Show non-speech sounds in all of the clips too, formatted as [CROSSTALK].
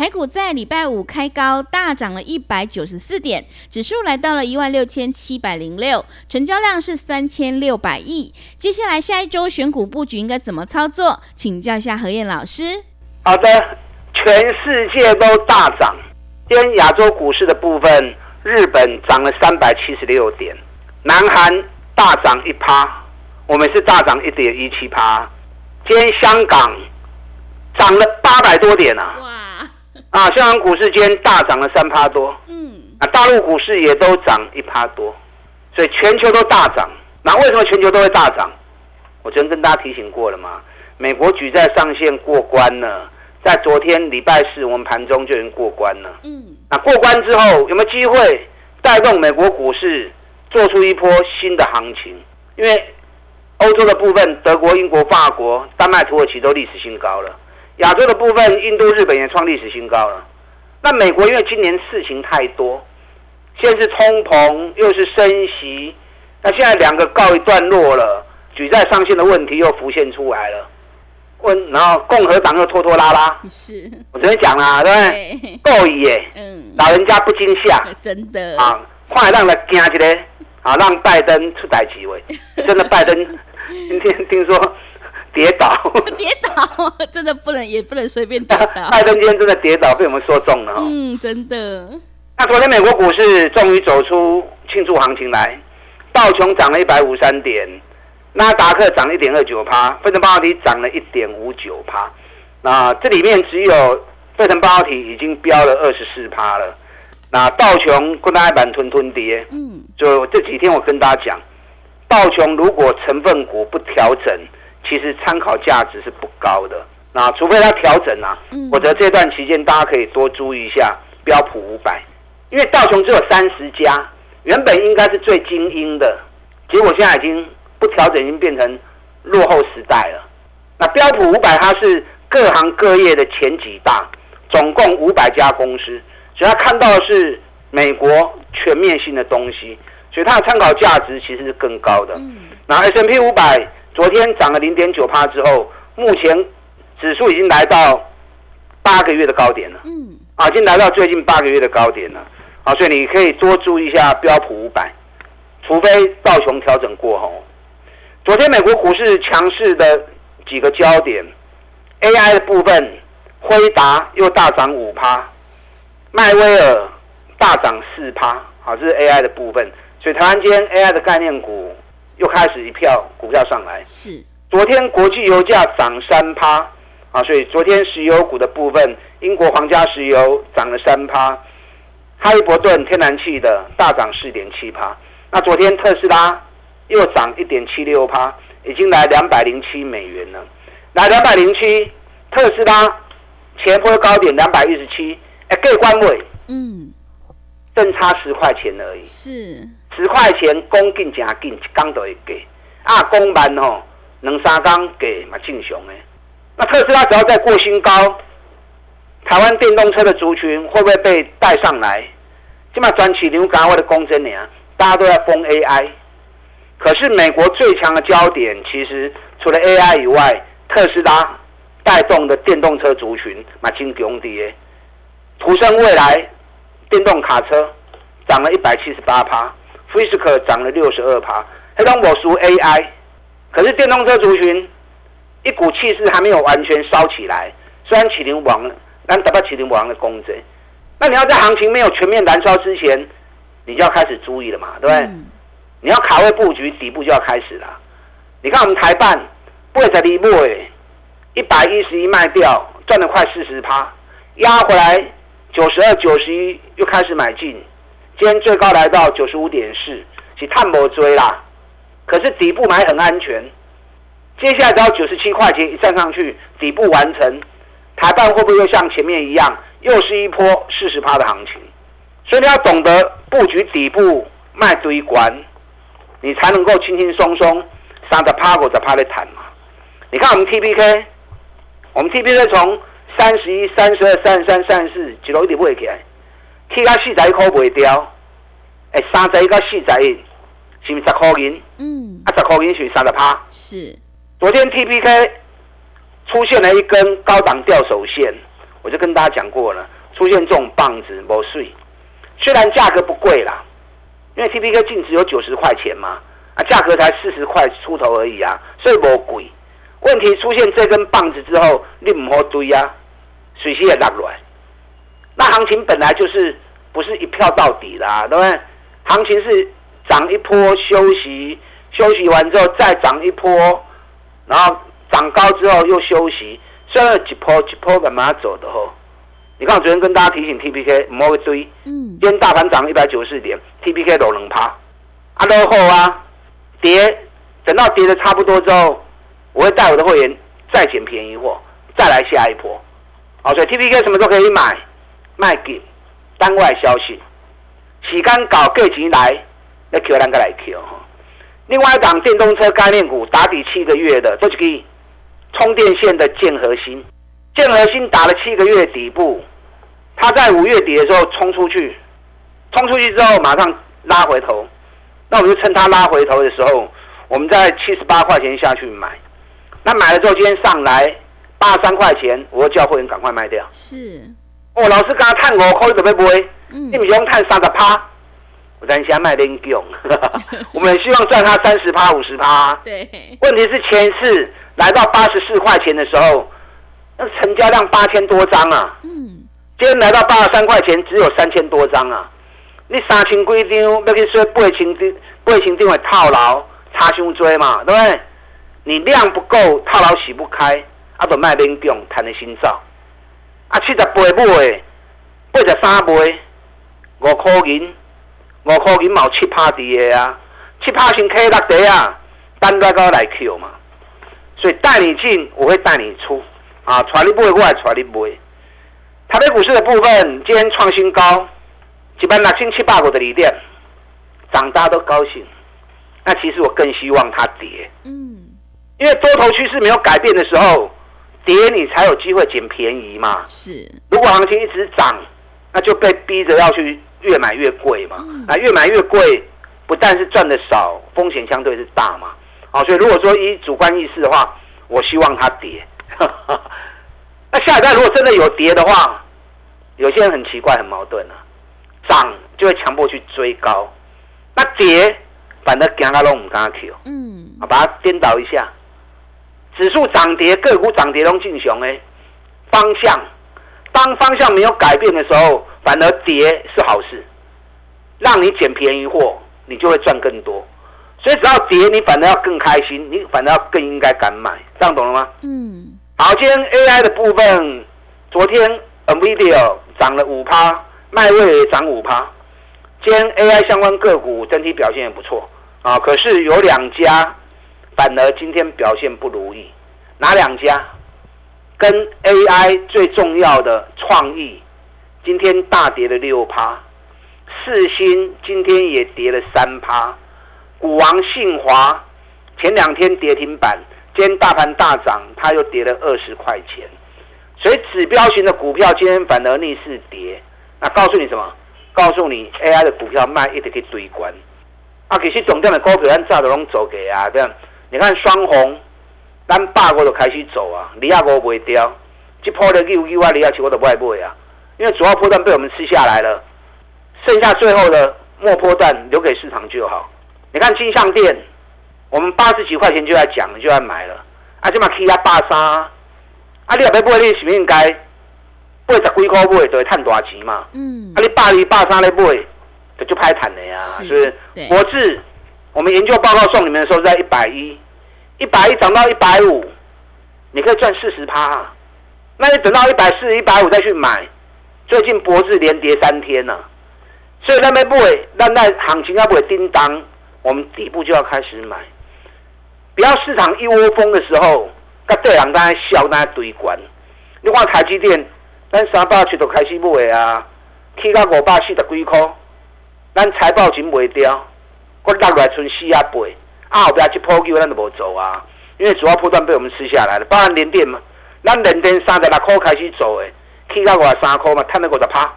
台股在礼拜五开高，大涨了一百九十四点，指数来到了一万六千七百零六，成交量是三千六百亿。接下来下一周选股布局应该怎么操作？请教一下何燕老师。好的，全世界都大涨，今天亚洲股市的部分，日本涨了三百七十六点，南韩大涨一趴，我们是大涨一点一七趴。今天香港涨了八百多点啊！哇！啊，香港股市今天大涨了三趴多，嗯，啊，大陆股市也都涨一趴多，所以全球都大涨。那为什么全球都会大涨？我昨天跟大家提醒过了嘛，美国举债上限过关了，在昨天礼拜四我们盘中就已经过关了，嗯，那过关之后有没有机会带动美国股市做出一波新的行情？因为欧洲的部分，德国、英国、法国、丹麦、土耳其都历史新高了。亚洲的部分，印度、日本也创历史新高了。那美国因为今年事情太多，先是通膨，又是升息，那现在两个告一段落了，举债上限的问题又浮现出来了。问，然后共和党又拖拖拉拉。是，我昨天讲了，对不对？够耶，嗯，老人家不惊吓，[LAUGHS] 真的啊，快让他惊一个，啊，让拜登出代机位。真的，拜登 [LAUGHS] 今天听说。真的不能，也不能随便跌倒。拜登今天真的跌倒，被我们说中了。嗯，真的。那昨天美国股市终于走出庆祝行情来，道琼涨了一百五三点，纳达克涨一点二九趴，费城半导体涨了一点五九趴。那这里面只有费城半导体已经飙了二十四趴了。那道琼跟大家板吞吞跌。嗯。就这几天我跟大家讲，道琼如果成分股不调整。其实参考价值是不高的，那除非它调整啊，否则这段期间大家可以多注意一下标普五百，因为道琼只有三十家，原本应该是最精英的，结果现在已经不调整，已经变成落后时代了。那标普五百它是各行各业的前几大，总共五百家公司，所以它看到的是美国全面性的东西，所以它的参考价值其实是更高的。那 S M P 五百。昨天涨了零点九帕之后，目前指数已经来到八个月的高点了。嗯，啊，已经来到最近八个月的高点了。啊，所以你可以多注意一下标普五百，除非道琼调整过后。昨天美国股市强势的几个焦点，AI 的部分，辉达又大涨五趴，迈威尔大涨四趴。好，这是 AI 的部分。所以台湾间 AI 的概念股。又开始一票股票上来，是昨天国际油价涨三趴啊，所以昨天石油股的部分，英国皇家石油涨了三趴，哈利伯顿天然气的大涨四点七趴，那昨天特斯拉又涨一点七六趴，已经来两百零七美元了，来两百零七，特斯拉前波高点两百一十七，哎，各官位，嗯，正差十块钱而已，是。十块钱，供紧真紧，一缸都会给。啊，供慢吼，两三缸给嘛正常的。那特斯拉只要再过新高，台湾电动车的族群会不会被带上来？起码转起牛港或者公真年，大家都在封 AI。可是美国最强的焦点，其实除了 AI 以外，特斯拉带动的电动车族群嘛真强的。途生未来电动卡车涨了一百七十八趴。Fisker 涨了六十二趴，黑龙我输 AI，可是电动车族群一股气势还没有完全烧起来。虽然启灵王，但达到启灵王的攻击，那你要在行情没有全面燃烧之前，你就要开始注意了嘛，对不对？你要卡位布局，底部就要开始了。你看我们台办不会在底部哎，一百一十一卖掉，赚了快四十趴，压回来九十二、九十一又开始买进，今天最高来到九十五点四，是探博追啦。可是底部买很安全，接下来只要九十七块钱一站上去，底部完成，台办会不会又像前面一样，又是一波四十趴的行情？所以你要懂得布局底部卖堆关，你才能够轻轻松松三十趴、五十趴的谈嘛。你看我们 T P K，我们 T P K 从三十一、三十二、三十三、三十四一路一直买起来，T 到四十一块卖掉，哎，三十一到四十一，是不是十块银？嗯，啊，十块银是三十趴。是，昨天 T P K 出现了一根高档吊手线，我就跟大家讲过了，出现这种棒子没碎。虽然价格不贵啦，因为 T P K 净值有九十块钱嘛，啊，价格才四十块出头而已啊，所以不贵。问题出现这根棒子之后，你唔好堆啊，水息也落来。那行情本来就是不是一票到底啦，对不对？行情是涨一波休息，休息完之后再涨一波，然后涨高之后又休息，虽然一波一波慢慢走的吼。你看，我昨天跟大家提醒 T P K 唔好追，嗯，今天大盘涨一百九十四点，T P K 都能趴，啊落后啊，跌，等到跌的差不多之后，我会带我的会员再捡便宜货，再来下一波。好，所以 T P K 什么都可以买，卖给单外消息，时间搞过钱来，那 Q 咱个来 Q 哈。另外一档电动车概念股打底七个月的，这是个充电线的建核心，建核心打了七个月底部。它在五月底的时候冲出去，冲出去之后马上拉回头，那我们就趁它拉回头的时候，我们在七十八块钱下去买。那买了之后，今天上来八十三块钱，我叫会员赶快卖掉。是，哦，老师刚刚探五块准备不会？嗯你，们用探三十趴，我担心卖零用。[LAUGHS] 我们希望赚它三十趴、五十趴。对，问题是前次来到八十四块钱的时候，那成交量八千多张啊。嗯，今天来到八十三块钱，只有三千多张啊！你三千几张要去说八千张，八千张会套牢，差伤多嘛，对不对？你量不够，套牢洗不开，啊，就卖免用，赚的心照。啊，七十八买，八十三买，五块银，五块银毛七趴伫的啊，七趴先 K 六地啊，单来高来 Q 嘛。所以带你进，我会带你出，啊，传你买，我也传你买。台北股市的部分今天创新高，一般六千七百五的里店涨，大家都高兴。那其实我更希望它跌，嗯，因为多头趋势没有改变的时候，跌你才有机会捡便宜嘛。是，如果行情一直涨，那就被逼着要去越买越贵嘛。啊越买越贵，不但是赚的少，风险相对是大嘛。好，所以如果说以主观意识的话，我希望它跌。[LAUGHS] 那下一代如果真的有跌的话，有些人很奇怪、很矛盾啊，涨就会强迫去追高，那跌反而惊到拢唔敢 Q。嗯，啊，把它颠倒一下，指数涨跌，个股涨跌拢进雄哎，方向，当方向没有改变的时候，反而跌是好事，让你捡便宜货，你就会赚更多。所以只要跌，你反而要更开心，你反而要更应该敢买，这样懂了吗？嗯，好，今天 AI 的部分，昨天 NVIDIA 涨了五趴，迈威也涨五趴。今天 AI 相关个股整体表现也不错啊，可是有两家反而今天表现不如意，哪两家？跟 AI 最重要的创意，今天大跌了六趴，四新今天也跌了三趴，股王信华前两天跌停板，今天大盘大涨，它又跌了二十块钱，所以指标型的股票今天反而逆势跌。那告诉你什么？告诉你 AI 的股票卖一直去堆关。啊，其实总店的股票咱早就拢走给啊，这样你看双红，咱八个就开始走啊，二啊五卖掉，这波的六六啊，二啊七我都不爱买啊，因为主要波段被我们吃下来了，剩下最后的末波段留给市场就好。你看金项店，我们八十几块钱就在讲，就在买了，啊，这嘛起啊八三，啊，你若要买，你是不是应该八十几块买，就会赚大钱嘛。嗯啊，，你八二八三咧买，就就拍坦了呀。是是不是国智我们研究报告送你们的时候在一百一，一百一涨到一百五，你可以赚四十趴。那你等到一百四、一百五再去买，最近博智连跌三天了，所以那边不会，那那行情要不会叮当，我们底部就要开始买，不要市场一窝蜂的时候，甲对人在笑，在堆关。你看台积电，咱三百七都开始买啊，起到五百四十几块，咱财报钱卖掉，我落来剩四啊八，啊后边一破机咱都无做啊，因为主要波段被我们吃下来了，包含连电嘛。咱连电三十六块开始做诶，起到五十三块嘛，赚了五十趴。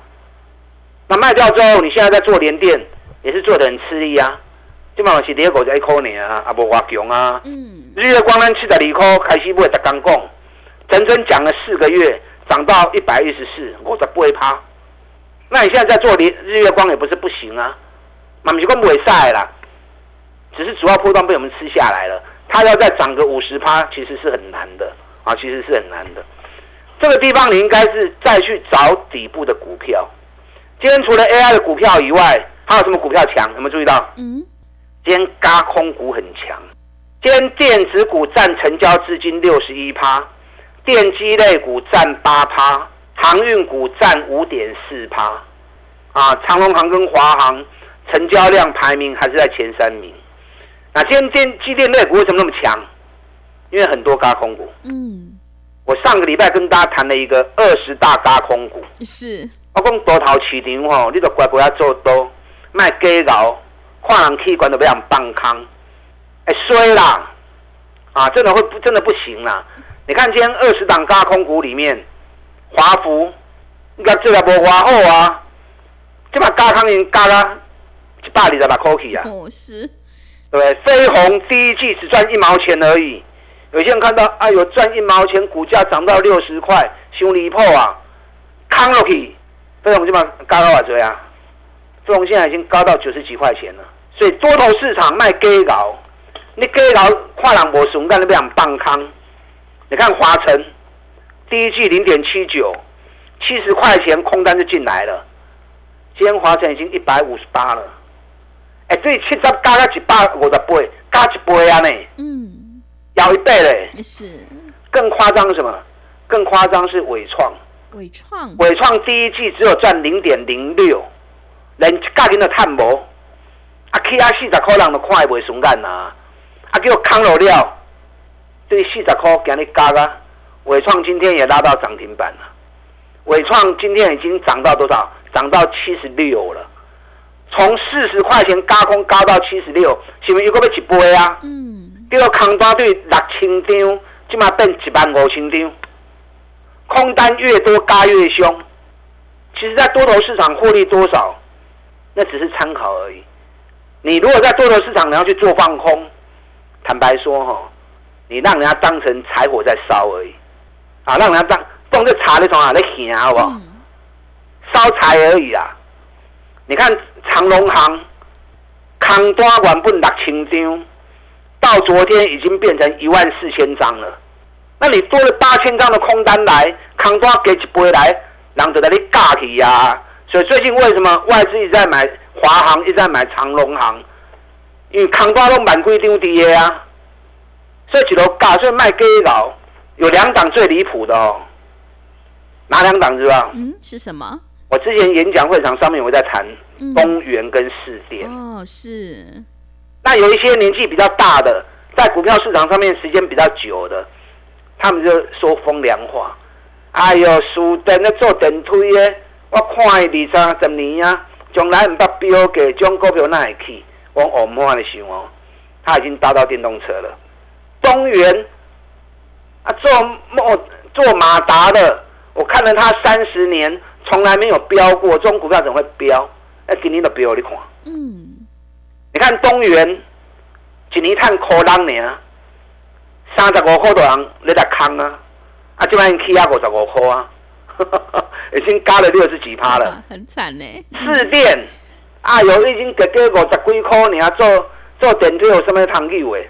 那卖掉之后，你现在在做连电，也是做的很吃力啊。基本上是第二个一块呢啊，啊无偌强啊。嗯。日月光咱七十二块开始买，才刚讲，整整讲了四个月，涨到一百一十四，五十八趴。那你现在在做连日月光也不是不行啊，嘛不是讲袂晒啦，只是主要波段被我们吃下来了，它要再涨个五十趴，其实是很难的。啊，其实是很难的。这个地方你应该是再去找底部的股票。今天除了 AI 的股票以外，还有什么股票强？有没有注意到？嗯。今天高空股很强。今天电子股占成交资金六十一趴，电机类股占八趴，航运股占五点四趴。啊，长隆航跟华航成交量排名还是在前三名。那今天电机电类股为什么那么强？因为很多高空股，嗯，我上个礼拜跟大家谈了一个二十大高空股，是，我讲多头市场吼，你都乖乖要做多，卖假搞，看人器官都不想放空，哎衰啦，啊，真的会不真的不行啦。你看今天二十档高空股里面，华福，你看这个无华好啊，这把高空已经加了一百二十六块去啊，哦是，对，飞鸿第一季只赚一毛钱而已。有些人看到，哎呦，赚一毛钱，股价涨到六十块，修离谱啊！康落去，飞鸿基本上高到多少啊？飞鸿现在已经高到九十几块钱了。所以多头市场卖鸡佬，你鸡佬跨人无怂，干你不想放康？你看华晨，第一季零点七九，七十块钱空单就进来了。今天华晨已经一百五十八了。哎，对七十加到一百五十八，加一倍啊呢？嗯。咬一倍嘞，是更夸张什么？更夸张是伟创，伟创，伟创第一季只有赚零点零六，连价钱都探无，啊，起啊四十块人都看会袂顺眼呐，啊，叫康老料，对四十块今日加啊，伟创今天也拉到涨停板了，伟创今天已经涨到多少？涨到七十六了，从四十块钱加空加到七十六，是不是又个要一倍啊？嗯。这个空单对六千张，即马变一万五千张，空单越多加越凶。其实，在多头市场获利多少，那只是参考而已。你如果在多头市场你要去做放空，坦白说哈，你让人家当成柴火在烧而已，啊，让人家当当这茶那种啊在行好不好？烧柴而已啊。你看长隆行，空单原本六千张。到昨天已经变成一万四千张了，那你多了八千张的空单来，扛多给一杯来，人就在你尬起呀。所以最近为什么外资一直在买华航，一直在买长隆航？因为扛多都满规定跌啊，所以几头尬，所以卖给佬有两档最离谱的哦，哪两档是吧？嗯，是什么？我之前演讲会场上面我在谈东元跟四电哦，是。那有一些年纪比较大的，在股票市场上面时间比较久的，他们就说风凉话。哎呦，输电咧做电推的，我看伊二三十年啊，从来唔捌标价，种股票那会去？我我唔安尼想哦，他已经搭到电动车了。东原啊，做莫做马达的，我看了他三十年，从来没有标过，这种股票怎么会标？哎，今年都标，你看。嗯。你看东元，一年赚可人呢，三十五块多人你来坑啊！啊，这边起啊五十五块啊，[LAUGHS] 已经加了六十几趴了，很惨呢。四电啊，有已经给给五十几块，你要做做电梯有什么汤气喂？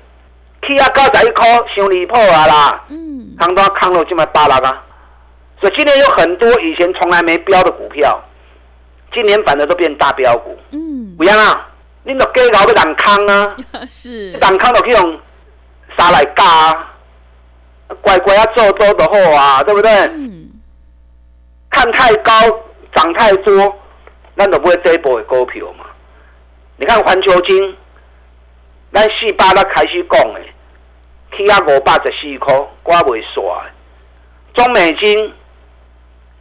起啊九十一块，伤离谱啊啦！嗯，坑到坑了这么八六啊！所以今年有很多以前从来没标的股票，今年反而都变大标股。嗯，不要啦啊！恁都计搞要人坑啊，[LAUGHS] 是人坑就去用沙来加啊，乖乖啊做多就好啊，对不对？嗯，看太高，涨太多，咱就不会这一波的股票嘛。你看环球金，咱四百咱开始讲的，起啊五百十四块，我袂煞的。中美金，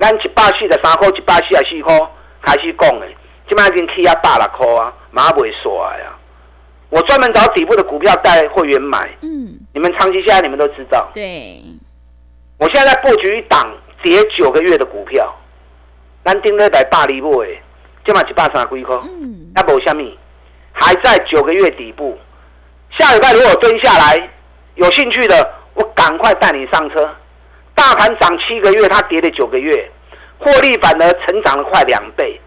咱一百四十三块，一百四十四块开始讲的，即摆已经起啊百六块啊，嘛袂煞的啊。我专门找底部的股票带会员买，嗯，你们长期下来你们都知道。对，我现在在布局一档跌九个月的股票，咱顶了一百八厘买的，今嘛一百三十几块，嗯，那无虾米，还在九个月底部。下礼拜如果蹲下来，有兴趣的，我赶快带你上车。大盘涨七个月，它跌了九个月，获利反而成长了快两倍。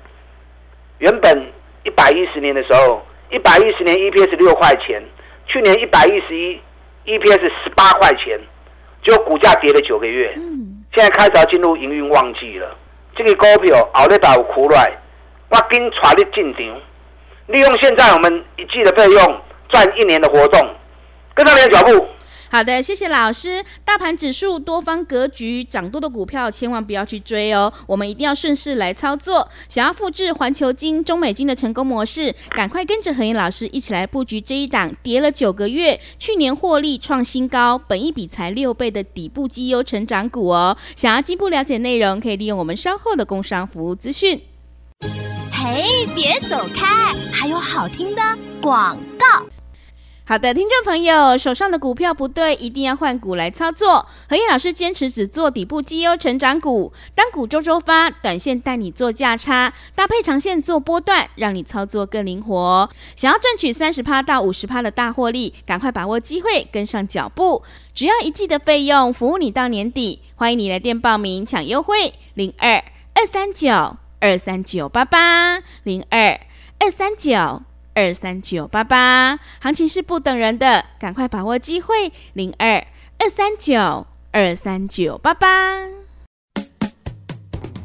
原本一百一十年的时候，一百一十年 EPS 六块钱，去年一百一十一 EPS 十八块钱，结果股价跌了九个月。嗯，现在开始要进入营运旺季了，这个股票后日有苦来，我紧带你进场，利用现在我们一季的费用赚一年的活动，跟上你的脚步。好的，谢谢老师。大盘指数多方格局涨多的股票，千万不要去追哦。我们一定要顺势来操作。想要复制环球金、中美金的成功模式，赶快跟着何燕老师一起来布局这一档跌了九个月，去年获利创新高，本一比才六倍的底部绩优成长股哦。想要进一步了解内容，可以利用我们稍后的工商服务资讯。嘿，别走开，还有好听的广告。好的，听众朋友，手上的股票不对，一定要换股来操作。何燕老师坚持只做底部绩优成长股，单股周周发，短线带你做价差，搭配长线做波段，让你操作更灵活。想要赚取三十趴到五十趴的大获利，赶快把握机会，跟上脚步。只要一季的费用，服务你到年底。欢迎你来电报名抢优惠，零二二三九二三九八八零二二三九。二三九八八，行情是不等人的，赶快把握机会，零二二三九二三九八八。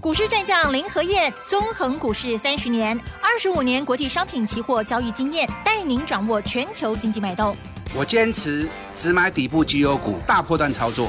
股市战将林和燕，纵横股市三十年，二十五年国际商品期货交易经验，带您掌握全球经济脉动。我坚持只买底部绩优股，大波段操作。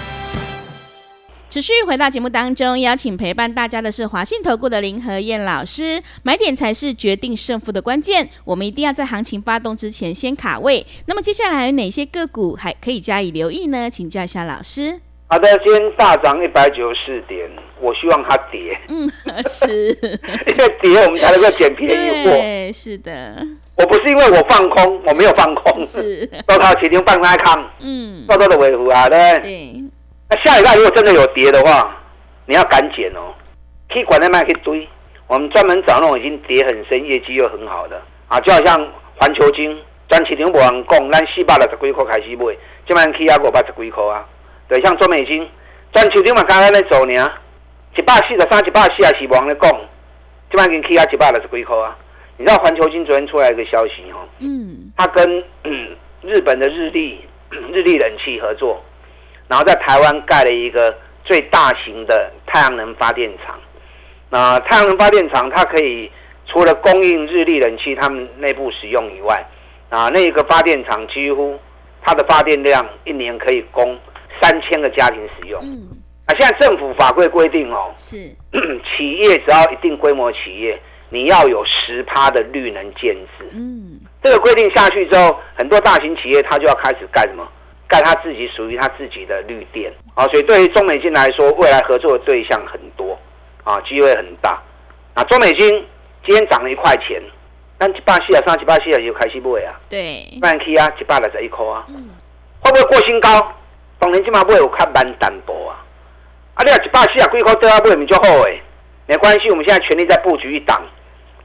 持续回到节目当中，邀请陪伴大家的是华信投顾的林和燕老师。买点才是决定胜负的关键，我们一定要在行情发动之前先卡位。那么接下来有哪些个股还可以加以留意呢？请教一下老师。[LAUGHS] 好的，今天大涨一百九十四点，我希望它跌，嗯，是，[LAUGHS] 因为跌我们才能够捡便宜货。对，是的，我不是因为我放空，我没有放空，是，都靠起天放开康，嗯，多多的维护啊，对不对？对，那下礼拜如果真的有跌的话，你要赶减哦，可以管在卖可以堆。我们专门找那种已经跌很深、业绩又很好的啊，就好像环球金，咱市场无人讲，咱四百六十几块开始买，今晚起啊五百十几块啊。对，像中美金，咱市场嘛刚刚在走呢，一百四十三、一百四十四无人咧讲，今晚已经起啊一百六十几块啊。你知道环球金昨天出来一个消息哦，嗯，它跟、嗯、日本的日立 [CLEARS THROAT] 日立冷气合作，然后在台湾盖了一个最大型的太阳能发电厂。那太阳能发电厂它可以除了供应日立冷气他们内部使用以外，啊，那个发电厂几乎它的发电量一年可以供三千个家庭使用。嗯，啊现在政府法规规定哦，是，[CLEARS THROAT] 企业只要一定规模企业，你要有十趴的绿能建制。嗯，这个规定下去之后，很多大型企业它就要开始干什么？干它自己属于他自己的绿电。啊，所以对于中美金来说，未来合作的对象很多啊，机会很大。啊，中美金今天涨了一块钱，但一百四啊三、一百四啊就开始买啊，对，慢 K 啊，一百六十一块啊，嗯，会不会过新高？当然今嘛买有较慢淡薄啊，啊，你啊一百四啊几块对啊买咪就好诶，没关系，我们现在全力在布局一档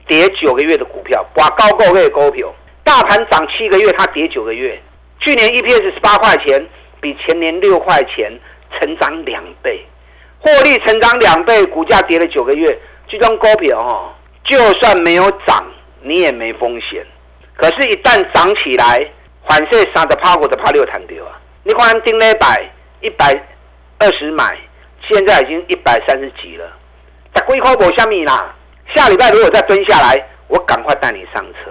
跌九个月的股票，把高个月的股票，大盘涨七个月，它跌九个月，去年 EPS 十八块钱，比前年六块钱成长两倍，获利成长两倍，股价跌了九个月，这种股票哦，就算没有涨，你也没风险。可是，一旦涨起来，反射三的趴，五的趴六弹掉啊！你看丁磊百一百二十买，现在已经一百三十几了，在龟壳博下面啦。下礼拜如果再蹲下来，我赶快带你上车。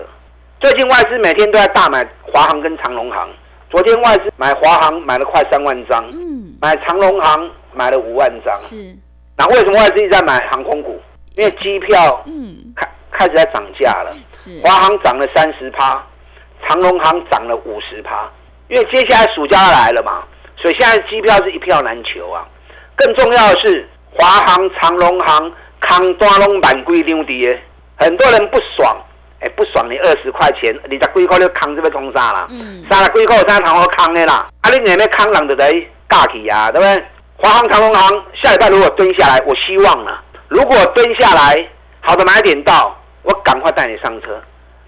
最近外资每天都在大买华航跟长隆航，昨天外资买华航买了快三万张，嗯，买长隆航买了五万张，是。那为什么外资一直在买航空股？因为机票，嗯，开开始在涨价了，是。华航涨了三十趴，长隆航涨了五十趴，因为接下来暑假来了嘛，所以现在机票是一票难求啊。更重要的是，华航、长隆航。康单拢满贵张的，很多人不爽，哎，不爽你二十块钱，你在贵口你康这边通啥啦？嗯，三了贵口三堂我扛的啦，啊，你那边康人就在尬起啊，对不对？华航、长隆航下礼拜如果蹲下来，我希望啊，如果蹲下来，好的买点到，我赶快带你上车。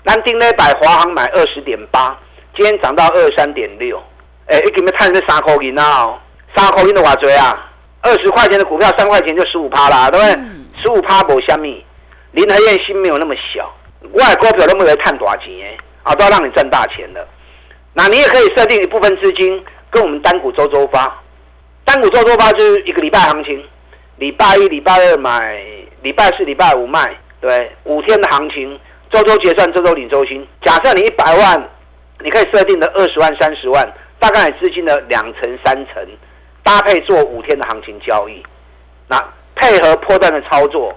南丁呢，百华航买二十点八，今天涨到二三点六，哎，一给你探这三块银啊，三块银的话多啊，二十块钱的股票三块钱就十五趴啦，对不对？十五趴无虾米，林和燕心没有那么小，外股票都没有赚大钱，啊，都要让你赚大钱的。那你也可以设定一部分资金跟我们单股周周发，单股周周发就是一个礼拜行情，礼拜一、礼拜二买，礼拜四、礼拜五卖，对，五天的行情，周周结算，周周领周薪。假设你一百万，你可以设定的二十万、三十万，大概资金的两成、三成，搭配做五天的行情交易，那。配合波段的操作，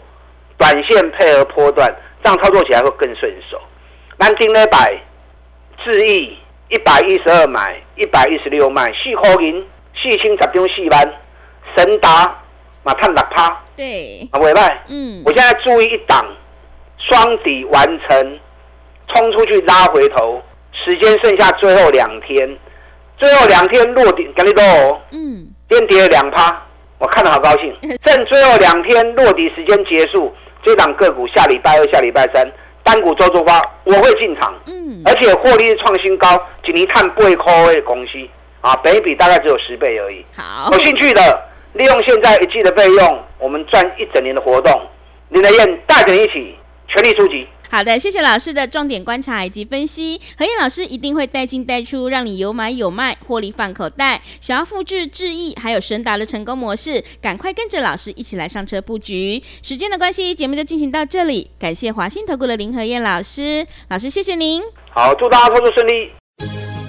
短线配合波段，这样操作起来会更顺手。南京那百智毅一百一十二买，一百一十六卖，四块银，四千十张四万，神达马探六趴，对，啊，尾拜，嗯，我现在注意一档，双底完成，冲出去拉回头，时间剩下最后两天，最后两天落底，跟你多，嗯，跌了两趴。我看得好高兴，[LAUGHS] 剩最后两天落底时间结束，这档个股下礼拜二、下礼拜三单股周周发，我会进场，嗯，而且获利创新高，锦尼碳不会扣的公司。啊，倍比大概只有十倍而已。好，有兴趣的利用现在一季的费用，我们赚一整年的活动，林德燕带着一起全力出击。好的，谢谢老师的重点观察以及分析。何燕老师一定会带进带出，让你有买有卖，获利放口袋。想要复制智毅还有神达的成功模式，赶快跟着老师一起来上车布局。时间的关系，节目就进行到这里。感谢华信投顾的林何燕老师，老师谢谢您。好，祝大家操作顺利。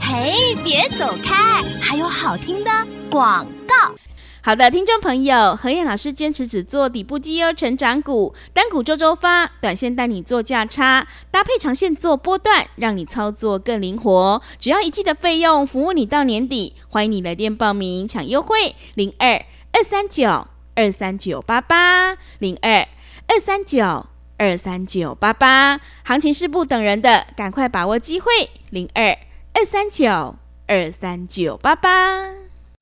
嘿，别走开，还有好听的广告。好的，听众朋友，何燕老师坚持只做底部绩优成长股，单股周周发，短线带你做价差，搭配长线做波段，让你操作更灵活。只要一季的费用，服务你到年底。欢迎你来电报名抢优惠，零二二三九二三九八八，零二二三九二三九八八。行情是不等人的，赶快把握机会，零二二三九二三九八八。